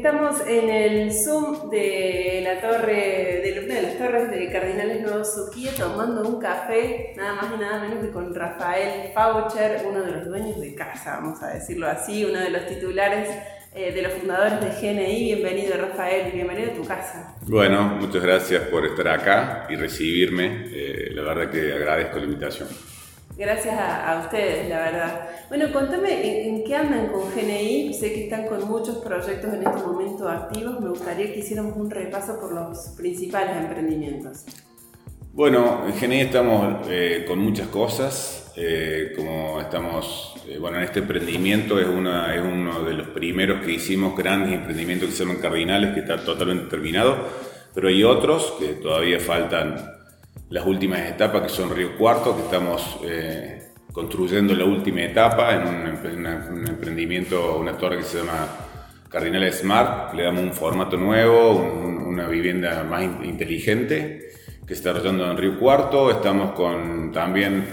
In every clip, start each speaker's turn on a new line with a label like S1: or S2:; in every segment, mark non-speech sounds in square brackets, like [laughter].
S1: Estamos en el Zoom de la torre, de una de las torres de Cardinales Nuevo Suquía tomando un café, nada más y nada menos que con Rafael Faucher, uno de los dueños de casa, vamos a decirlo así, uno de los titulares eh, de los fundadores de GNI. Bienvenido Rafael, bienvenido a tu casa.
S2: Bueno, muchas gracias por estar acá y recibirme. Eh, la verdad que agradezco la invitación.
S1: Gracias a, ustedes, la verdad. Bueno, contame ¿en, qué andan con GNI. Sé que están con muchos proyectos en este momento activos. Me gustaría que hiciéramos un repaso por los principales emprendimientos.
S2: Bueno, en GNI estamos eh, con muchas cosas. Eh, como estamos, eh, bueno, en este emprendimiento es, una, es uno de los primeros que hicimos grandes emprendimientos que se llaman Cardinales, que está totalmente terminado. Pero hay otros que todavía faltan las últimas etapas que son Río Cuarto, que estamos eh, construyendo la última etapa en un, emprendimiento, una torre que se llama Cardinal Smart, le damos un formato nuevo, una vivienda más inteligente que se está desarrollando en Río Cuarto, estamos con también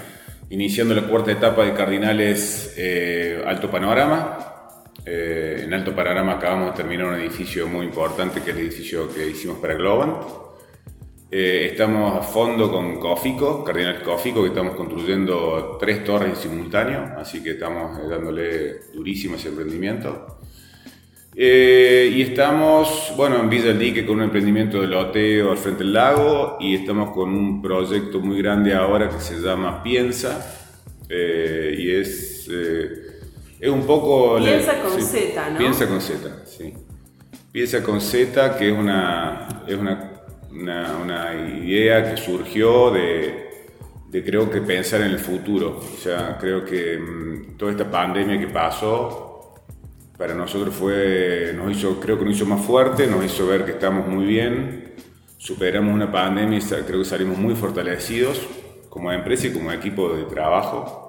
S2: iniciando la cuarta etapa de Cardinales eh, Alto Panorama, eh, en Alto Panorama acabamos de terminar un edificio muy importante que es el edificio que hicimos para Globant. Eh, estamos a fondo con Cofico, Cardinal Cofico, que estamos construyendo tres torres en simultáneo, así que estamos eh, dándole durísimo ese emprendimiento. Eh, y estamos, bueno, en Villa del Dique con un emprendimiento de loteo al frente del lago y estamos con un proyecto muy grande ahora que se llama Piensa y es, es un poco...
S1: Piensa con Z, ¿no?
S2: Piensa con Z, sí. Piensa con Z, que es una, es una una, idea que surgió de, creo que pensar en el futuro. O sea, creo que mm, toda esta pandemia que pasó para nosotros fue, nos hizo, creo que nos hizo más fuerte, nos hizo ver que estamos muy bien, superamos una pandemia y creo que salimos muy fortalecidos como empresa y como equipo de trabajo.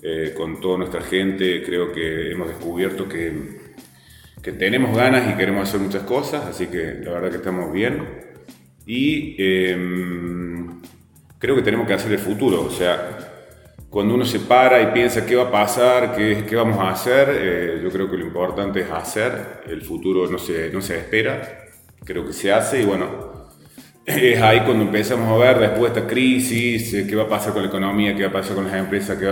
S2: Eh, con toda nuestra gente creo que hemos descubierto que, que tenemos ganas y queremos hacer muchas cosas, así que la verdad que estamos bien. Y em, creo que tenemos que hacer el futuro, o sea, cuando uno se para y piensa qué va a pasar, qué, qué vamos a hacer, eh, yo creo que lo importante es hacer, el futuro no se, no se espera, creo que se hace y bueno, es ahí cuando empezamos a ver después de esta crisis, eh, qué va a pasar con la economía, qué va a pasar con las empresas, qué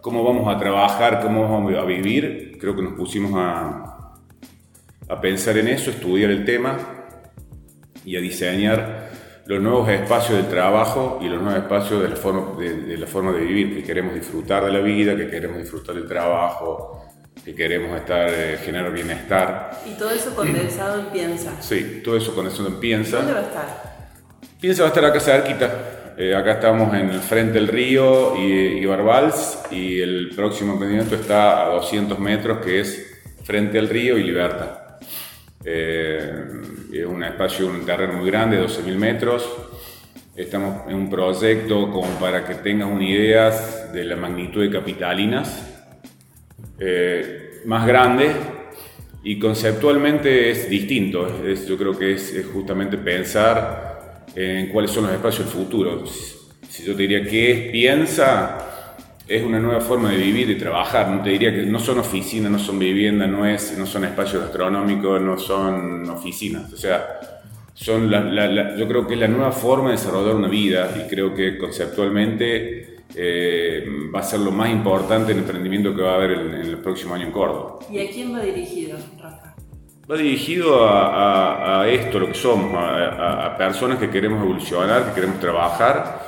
S2: cómo vamos a trabajar, cómo vamos a vivir, creo que nos pusimos a, a pensar en eso, estudiar el tema y a diseñar los nuevos espacios de trabajo y los nuevos espacios de la forma de, la forma de vivir, que queremos disfrutar de la vida, que queremos disfrutar del trabajo, que queremos estar, eh, generar bienestar.
S1: Y todo eso condensado en Piensa.
S2: Sí, todo eso condensado en Piensa.
S1: ¿Dónde va a estar?
S2: Piensa va a estar acá cerquita. Eh, acá estamos en el frente del río y, y Barbals y el próximo emprendimiento está a 200 metros que es frente al río y Libertad. Eh, es un espacio, un terreno muy grande, 12.000 metros. Estamos en un proyecto como para que tengas una idea de la magnitud de Capitalinas, eh, más grande y conceptualmente es distinto. yo creo que es, justamente pensar en cuáles son los espacios del futuro. Si yo te diría qué es, piensa, es una nueva forma de vivir y trabajar. No te diría que no son oficinas, no son viviendas, no, es, no son espacios gastronómicos, no son oficinas. O sea, son yo creo que es la nueva forma de desarrollar una vida y creo que conceptualmente eh, va a ser lo más importante en el emprendimiento que va a haber en, el próximo año en Córdoba.
S1: ¿Y a quién va dirigido, Rafa?
S2: Va dirigido a, esto, lo que somos, a personas que queremos evolucionar, que queremos trabajar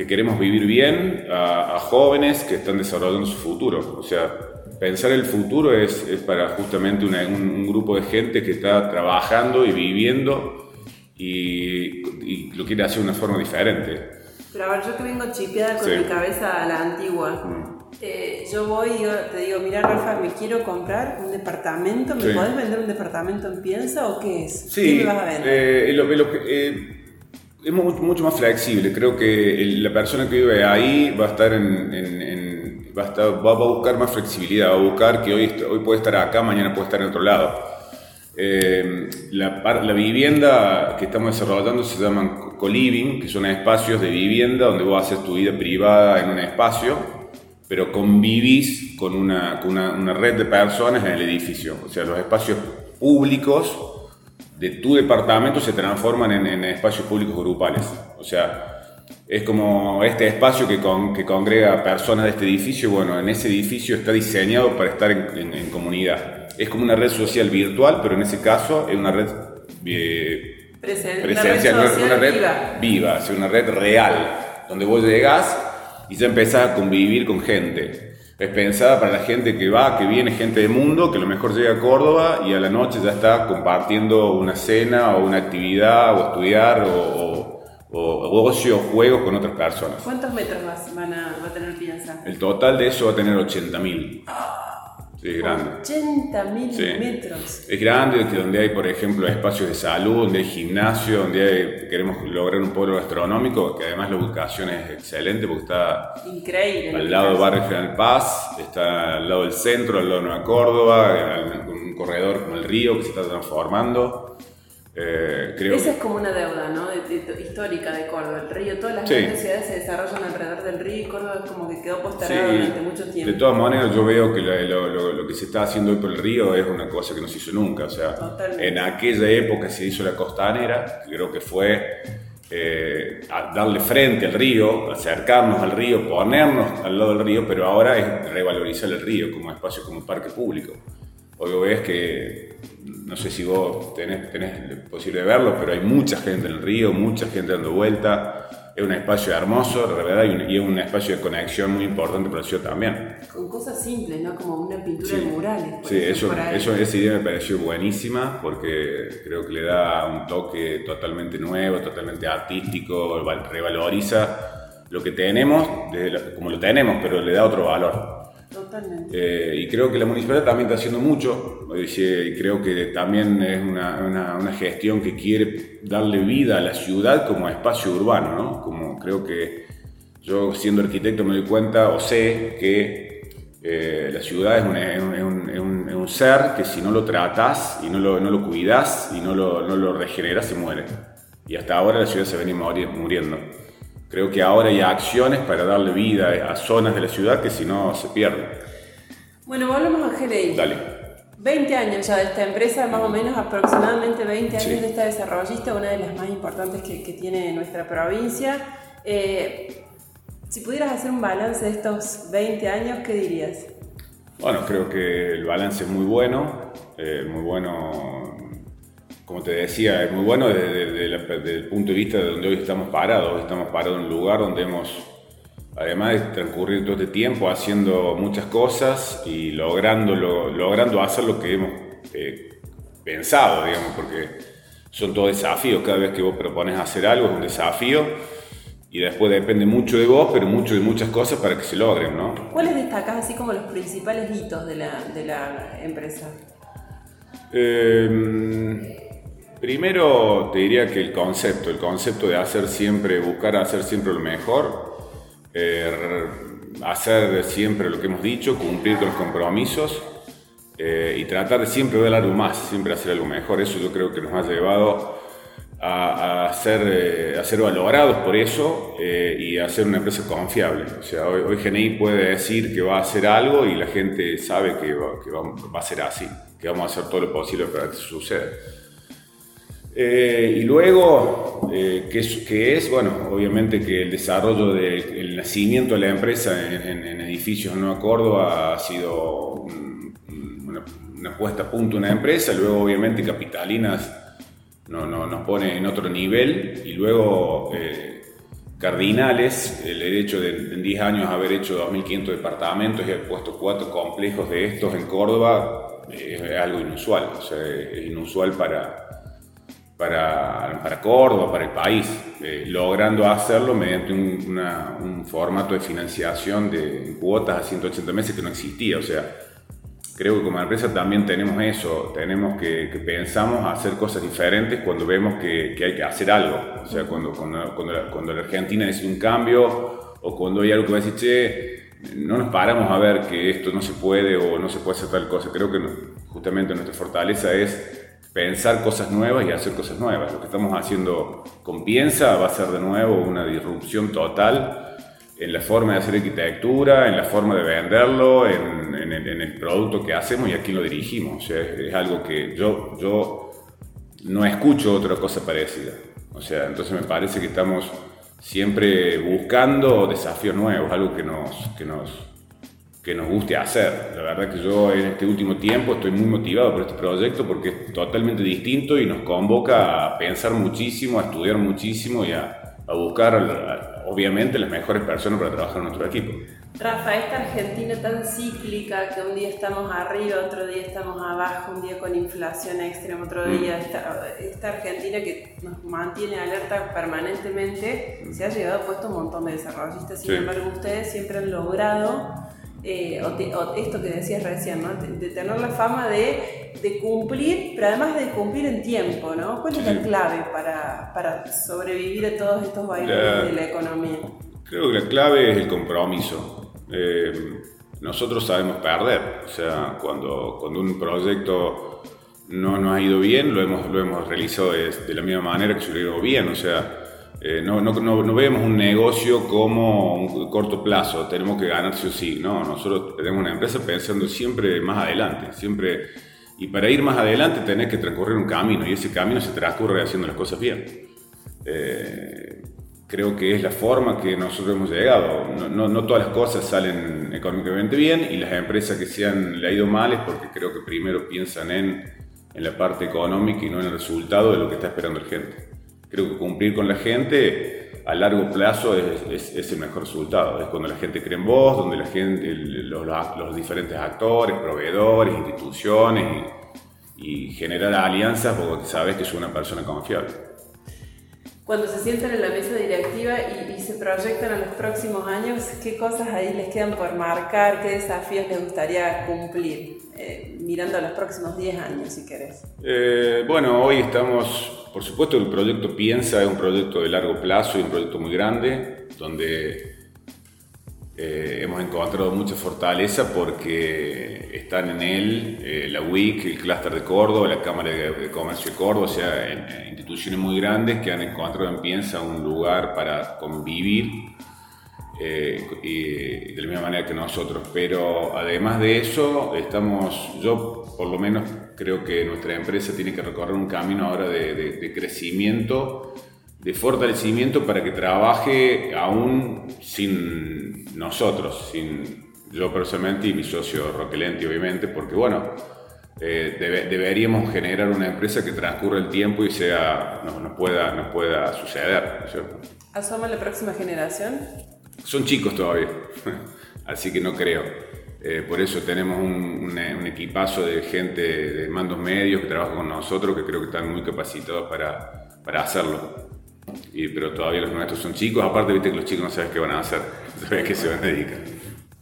S2: que queremos vivir bien, a, jóvenes que están desarrollando su futuro. O sea, pensar el futuro es, es para justamente un, grupo de gente que está trabajando y viviendo y, lo quiere hacer de una forma diferente.
S1: Pero a ver, yo que vengo chipeada con mi cabeza a la antigua. Mm. Eh, yo voy y te digo, mira Rafa, me quiero comprar un departamento, ¿me podés vender un departamento en Piensa o qué es?
S2: Sí,
S1: ¿Qué me vas a vender? Eh,
S2: lo, eh, es mucho más flexible. Creo que la persona que vive ahí va a estar en, va, a va, a buscar más flexibilidad, va a buscar que hoy, hoy puede estar acá, mañana puede estar en otro lado. Eh, la, la, vivienda que estamos desarrollando se llaman co-living, que son espacios de vivienda donde vos haces tu vida privada en un espacio, pero convivís con una, con una, una red de personas en el edificio. O sea, los espacios públicos de tu departamento se transforman en, espacios públicos grupales. O sea, es como este espacio que, que congrega personas de este edificio, bueno, en ese edificio está diseñado para estar en, comunidad. Es como una red social virtual, pero en ese caso es una red
S1: eh,
S2: presencial, una red, viva, viva una red real, donde vos llegás y ya empezás a convivir con gente es pensada para la gente que va, que viene, gente del mundo, que a lo mejor llega a Córdoba y a la noche ya está compartiendo una cena o una actividad o estudiar o, o, ocio o juegos con otras personas.
S1: ¿Cuántos metros van a, va a tener Piensa?
S2: El total de eso va a tener 80.000. Sí, es grande.
S1: 80 mil metros.
S2: Es grande, donde hay, por ejemplo, espacios de salud, donde hay gimnasio, donde queremos lograr un pueblo gastronómico, que además la ubicación es excelente porque está
S1: Increíble,
S2: al lado del barrio General Paz, está al lado del centro, al lado de Nueva Córdoba, un corredor como el río que se está transformando.
S1: Eh, Esa es como una deuda ¿no? histórica de Córdoba, el río. Todas las ciudades se desarrollan alrededor del río y Córdoba es como que quedó postergado durante mucho tiempo.
S2: De todas maneras, yo veo que lo, que se está haciendo hoy por el río es una cosa que no se hizo nunca. O sea, en aquella época se hizo la costanera, creo que fue eh, darle frente al río, acercarnos al río, ponernos al lado del río, pero ahora es revalorizar el río como espacio, como parque público. Hoy ves que, no sé si vos tenés, tenés posible verlo, pero hay mucha gente en el río, mucha gente dando vuelta. Es un espacio hermoso, de verdad, y es un espacio de conexión muy importante para la ciudad también.
S1: Con cosas simples, ¿no? Como una pintura de murales.
S2: Sí, eso, eso, esa idea me pareció buenísima porque creo que le da un toque totalmente nuevo, totalmente artístico, revaloriza lo que tenemos, como lo tenemos, pero le da otro valor. Eh, y creo que la municipalidad también está haciendo mucho, y creo que también es una, una, gestión que quiere darle vida a la ciudad como espacio urbano, ¿no? Como creo que yo siendo arquitecto me doy cuenta o sé que eh, la ciudad es, un, un, ser que si no lo tratas y no lo, no lo cuidas y no lo, no lo regeneras se muere. Y hasta ahora la ciudad se viene muriendo. Creo que ahora hay acciones para darle vida a zonas de la ciudad que si no se pierden.
S1: Bueno, volvemos a GLI.
S2: Dale.
S1: 20 años ya de esta empresa, más o menos aproximadamente 20 años de esta desarrollista, una de las más importantes que, tiene nuestra provincia. Eh, si pudieras hacer un balance de estos 20 años, ¿qué dirías?
S2: Bueno, creo que el balance es muy bueno, eh, muy bueno como te decía, es muy bueno desde, el punto de vista de donde hoy estamos parados. estamos parados en un lugar donde hemos, además de transcurrir todo este tiempo haciendo muchas cosas y logrando, logrando hacer lo que hemos eh, pensado, digamos, porque son todos desafíos. Cada vez que vos propones hacer algo es un desafío y después depende mucho de vos, pero mucho de muchas cosas para que se logren, ¿no?
S1: ¿Cuáles destacás así como los principales hitos de la, de la empresa?
S2: Eh, Primero te diría que el concepto, el concepto de hacer siempre, buscar hacer siempre lo mejor, eh, hacer siempre lo que hemos dicho, cumplir con los compromisos eh, y tratar de siempre dar algo más, siempre hacer algo mejor. Eso yo creo que nos ha llevado a, ser, eh, a ser, valorados por eso y a ser una empresa confiable. O sea, hoy, hoy, GNI puede decir que va a hacer algo y la gente sabe que va, que va a ser así, que vamos a hacer todo lo posible para que suceda. Eh, y luego, eh, ¿qué, es, Bueno, obviamente que el desarrollo del nacimiento de la empresa en, edificios en Nueva Córdoba ha sido una, puesta a punto una empresa, luego obviamente Capitalinas no, nos pone en otro nivel y luego eh, Cardinales, el hecho de en 10 años haber hecho 2.500 departamentos y haber puesto cuatro complejos de estos en Córdoba es algo inusual, o sea, es inusual para para, para Córdoba, para el país, eh, logrando hacerlo mediante un, formato de financiación de cuotas a 180 meses que no existía. O sea, creo que como empresa también tenemos eso, tenemos que, que pensamos hacer cosas diferentes cuando vemos que, que, hay que hacer algo. O sea, cuando, cuando, cuando, la, Argentina necesita un cambio o cuando hay algo que va a decir, che, no nos paramos a ver que esto no se puede o no se puede hacer tal cosa. Creo que justamente nuestra fortaleza es pensar cosas nuevas y hacer cosas nuevas. Lo que estamos haciendo con Piensa va a ser de nuevo una disrupción total en la forma de hacer arquitectura, en la forma de venderlo, en, el, producto que hacemos y a quién lo dirigimos. Sea, es, algo que yo, yo no escucho otra cosa parecida. O sea, entonces me parece que estamos siempre buscando desafíos nuevos, algo que nos, que nos, que nos guste hacer. La verdad que yo en este último tiempo estoy muy motivado por este proyecto porque es totalmente distinto y nos convoca a pensar muchísimo, a estudiar muchísimo y a, buscar, obviamente, las mejores personas para trabajar en nuestro equipo.
S1: Rafa, esta Argentina tan cíclica que un día estamos arriba, otro día estamos abajo, un día con inflación extrema, otro mm. día esta, Argentina que nos mantiene alerta permanentemente, se ha llegado a puesto un montón de desarrollistas, sin embargo ustedes siempre han logrado eh, esto que decías recién, ¿no? de, tener la fama de, de, cumplir, pero además de cumplir en tiempo, ¿no? ¿Cuál es la clave para, para sobrevivir a todos estos bailes de la economía?
S2: Creo que la clave es el compromiso. Eh, nosotros sabemos perder, o sea, cuando, cuando un proyecto no nos ha ido bien, lo hemos, lo hemos realizado de, de la misma manera que se lo bien, o sea, eh, no, no, no, vemos un negocio como un corto plazo, tenemos que ganar sí o sí. No, nosotros tenemos una empresa pensando siempre más adelante, siempre. Y para ir más adelante tenés que transcurrir un camino y ese camino se transcurre haciendo las cosas bien. Eh, creo que es la forma que nosotros hemos llegado. No, no, todas las cosas salen económicamente bien y las empresas que se han le ha ido mal es porque creo que primero piensan en, en la parte económica y no en el resultado de lo que está esperando la gente creo que cumplir con la gente a largo plazo es, el mejor resultado. Es cuando la gente cree en vos, donde la gente, los, diferentes actores, proveedores, instituciones y, y generar alianzas porque sabes que es una persona confiable
S1: cuando se sientan en la mesa directiva y, se proyectan a los próximos años, ¿qué cosas ahí les quedan por marcar? ¿Qué desafíos les gustaría cumplir? Eh, mirando a los próximos 10 años, si querés.
S2: Eh, bueno, hoy estamos, por supuesto, el proyecto Piensa es un proyecto de largo plazo y un proyecto muy grande, donde eh, hemos encontrado mucha fortaleza porque están en él eh, la WIC, el Clúster de Córdoba, la Cámara de, Comercio de Córdoba, o sea, instituciones muy grandes que han encontrado en Piensa un lugar para convivir eh, y de la misma manera que nosotros. Pero además de eso, estamos, yo por lo menos creo que nuestra empresa tiene que recorrer un camino ahora de, de crecimiento de fortalecimiento para que trabaje aún sin nosotros, sin yo personalmente y mi socio Roquelenti, obviamente, porque bueno, eh, deberíamos generar una empresa que transcurra el tiempo y sea, no, pueda, no pueda suceder.
S1: ¿Asoma la próxima generación?
S2: Son chicos todavía, [laughs] así que no creo. Eh, por eso tenemos un, un, equipazo de gente de mandos medios que trabaja con nosotros que creo que están muy capacitados para, para hacerlo pero todavía los nuestros son chicos, aparte viste que los chicos no saben qué van a hacer, [laughs] no saben qué se van a dedicar.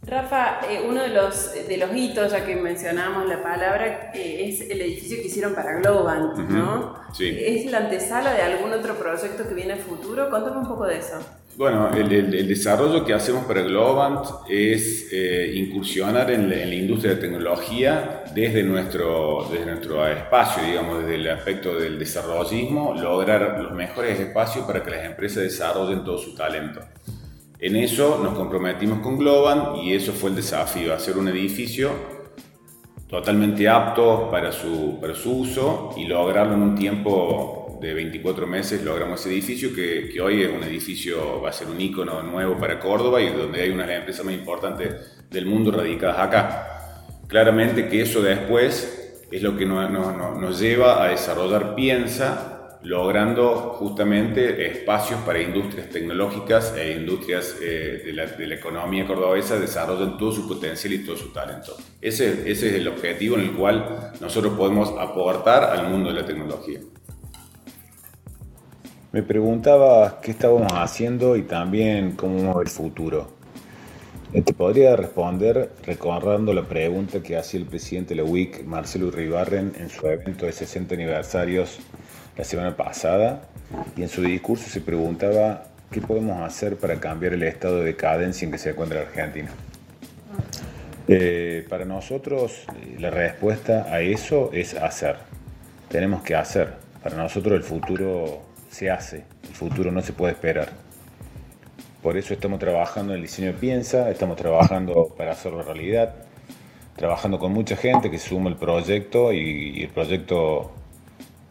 S1: Rafa, eh, uno de los, de los hitos, ya que mencionamos la palabra, eh, es el edificio que hicieron para Globant, ¿no? Sí. ¿Es la antesala de algún otro proyecto que viene a futuro? Cuéntame un poco de eso.
S2: Bueno, el, desarrollo que hacemos para Globant es eh, incursionar en la, industria de tecnología desde nuestro, desde nuestro espacio, digamos, desde el aspecto del desarrollismo, lograr los mejores espacios para que las empresas desarrollen todo su talento. En eso nos comprometimos con Globant y eso fue el desafío, hacer un edificio totalmente apto para su, para su uso y lograrlo en un tiempo de 24 meses logramos ese edificio que, hoy es un edificio, va a ser un icono nuevo para Córdoba y donde hay una de las empresas más importantes del mundo radicadas acá. Claramente que eso después es lo que nos, lleva a desarrollar Piensa, logrando justamente espacios para industrias tecnológicas e industrias eh, de, la, de, la, economía cordobesa desarrollen todo su potencial y todo su talento. Ese, ese es el objetivo en el cual nosotros podemos aportar al mundo de la tecnología.
S3: Me preguntaba qué estábamos haciendo y también cómo el futuro. Eh, te podría responder recordando la pregunta que hacía el presidente de la UIC, Marcelo Ribarren, en su evento de 60 aniversarios la semana pasada, y en su discurso se preguntaba qué podemos hacer para cambiar el estado de decadencia en que se encuentra Argentina. Eh, para nosotros eh, la respuesta a eso es hacer. Tenemos que hacer. Para nosotros el futuro se hace, el futuro no se puede esperar. Por eso estamos trabajando en el diseño de Piensa, estamos trabajando para hacerlo realidad.
S2: trabajando con mucha gente que suma el proyecto y, el proyecto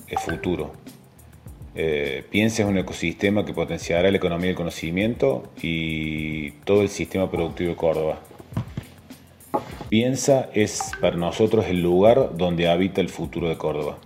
S2: es futuro. Eh, piensa en un ecosistema que potenciará la economía del conocimiento y todo el sistema productivo de Córdoba. Piensa es para nosotros el lugar donde habita el futuro de Córdoba.